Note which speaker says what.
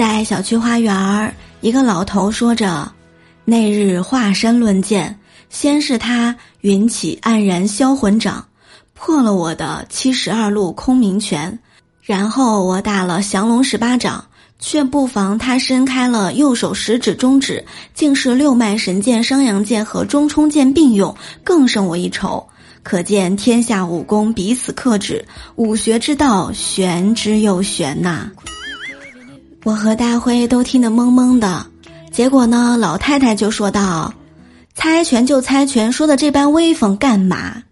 Speaker 1: 在小区花园儿，一个老头说着：“那日华山论剑，先是他云起黯然销魂掌，破了我的七十二路空明拳，然后我打了降龙十八掌，却不妨他伸开了右手食指中指，竟是六脉神剑商阳剑和中冲剑并用，更胜我一筹。可见天下武功彼此克制，武学之道玄之又玄呐。”我和大辉都听得懵懵的。结果呢，老太太就说道：猜拳就猜拳，说的这般威风干嘛？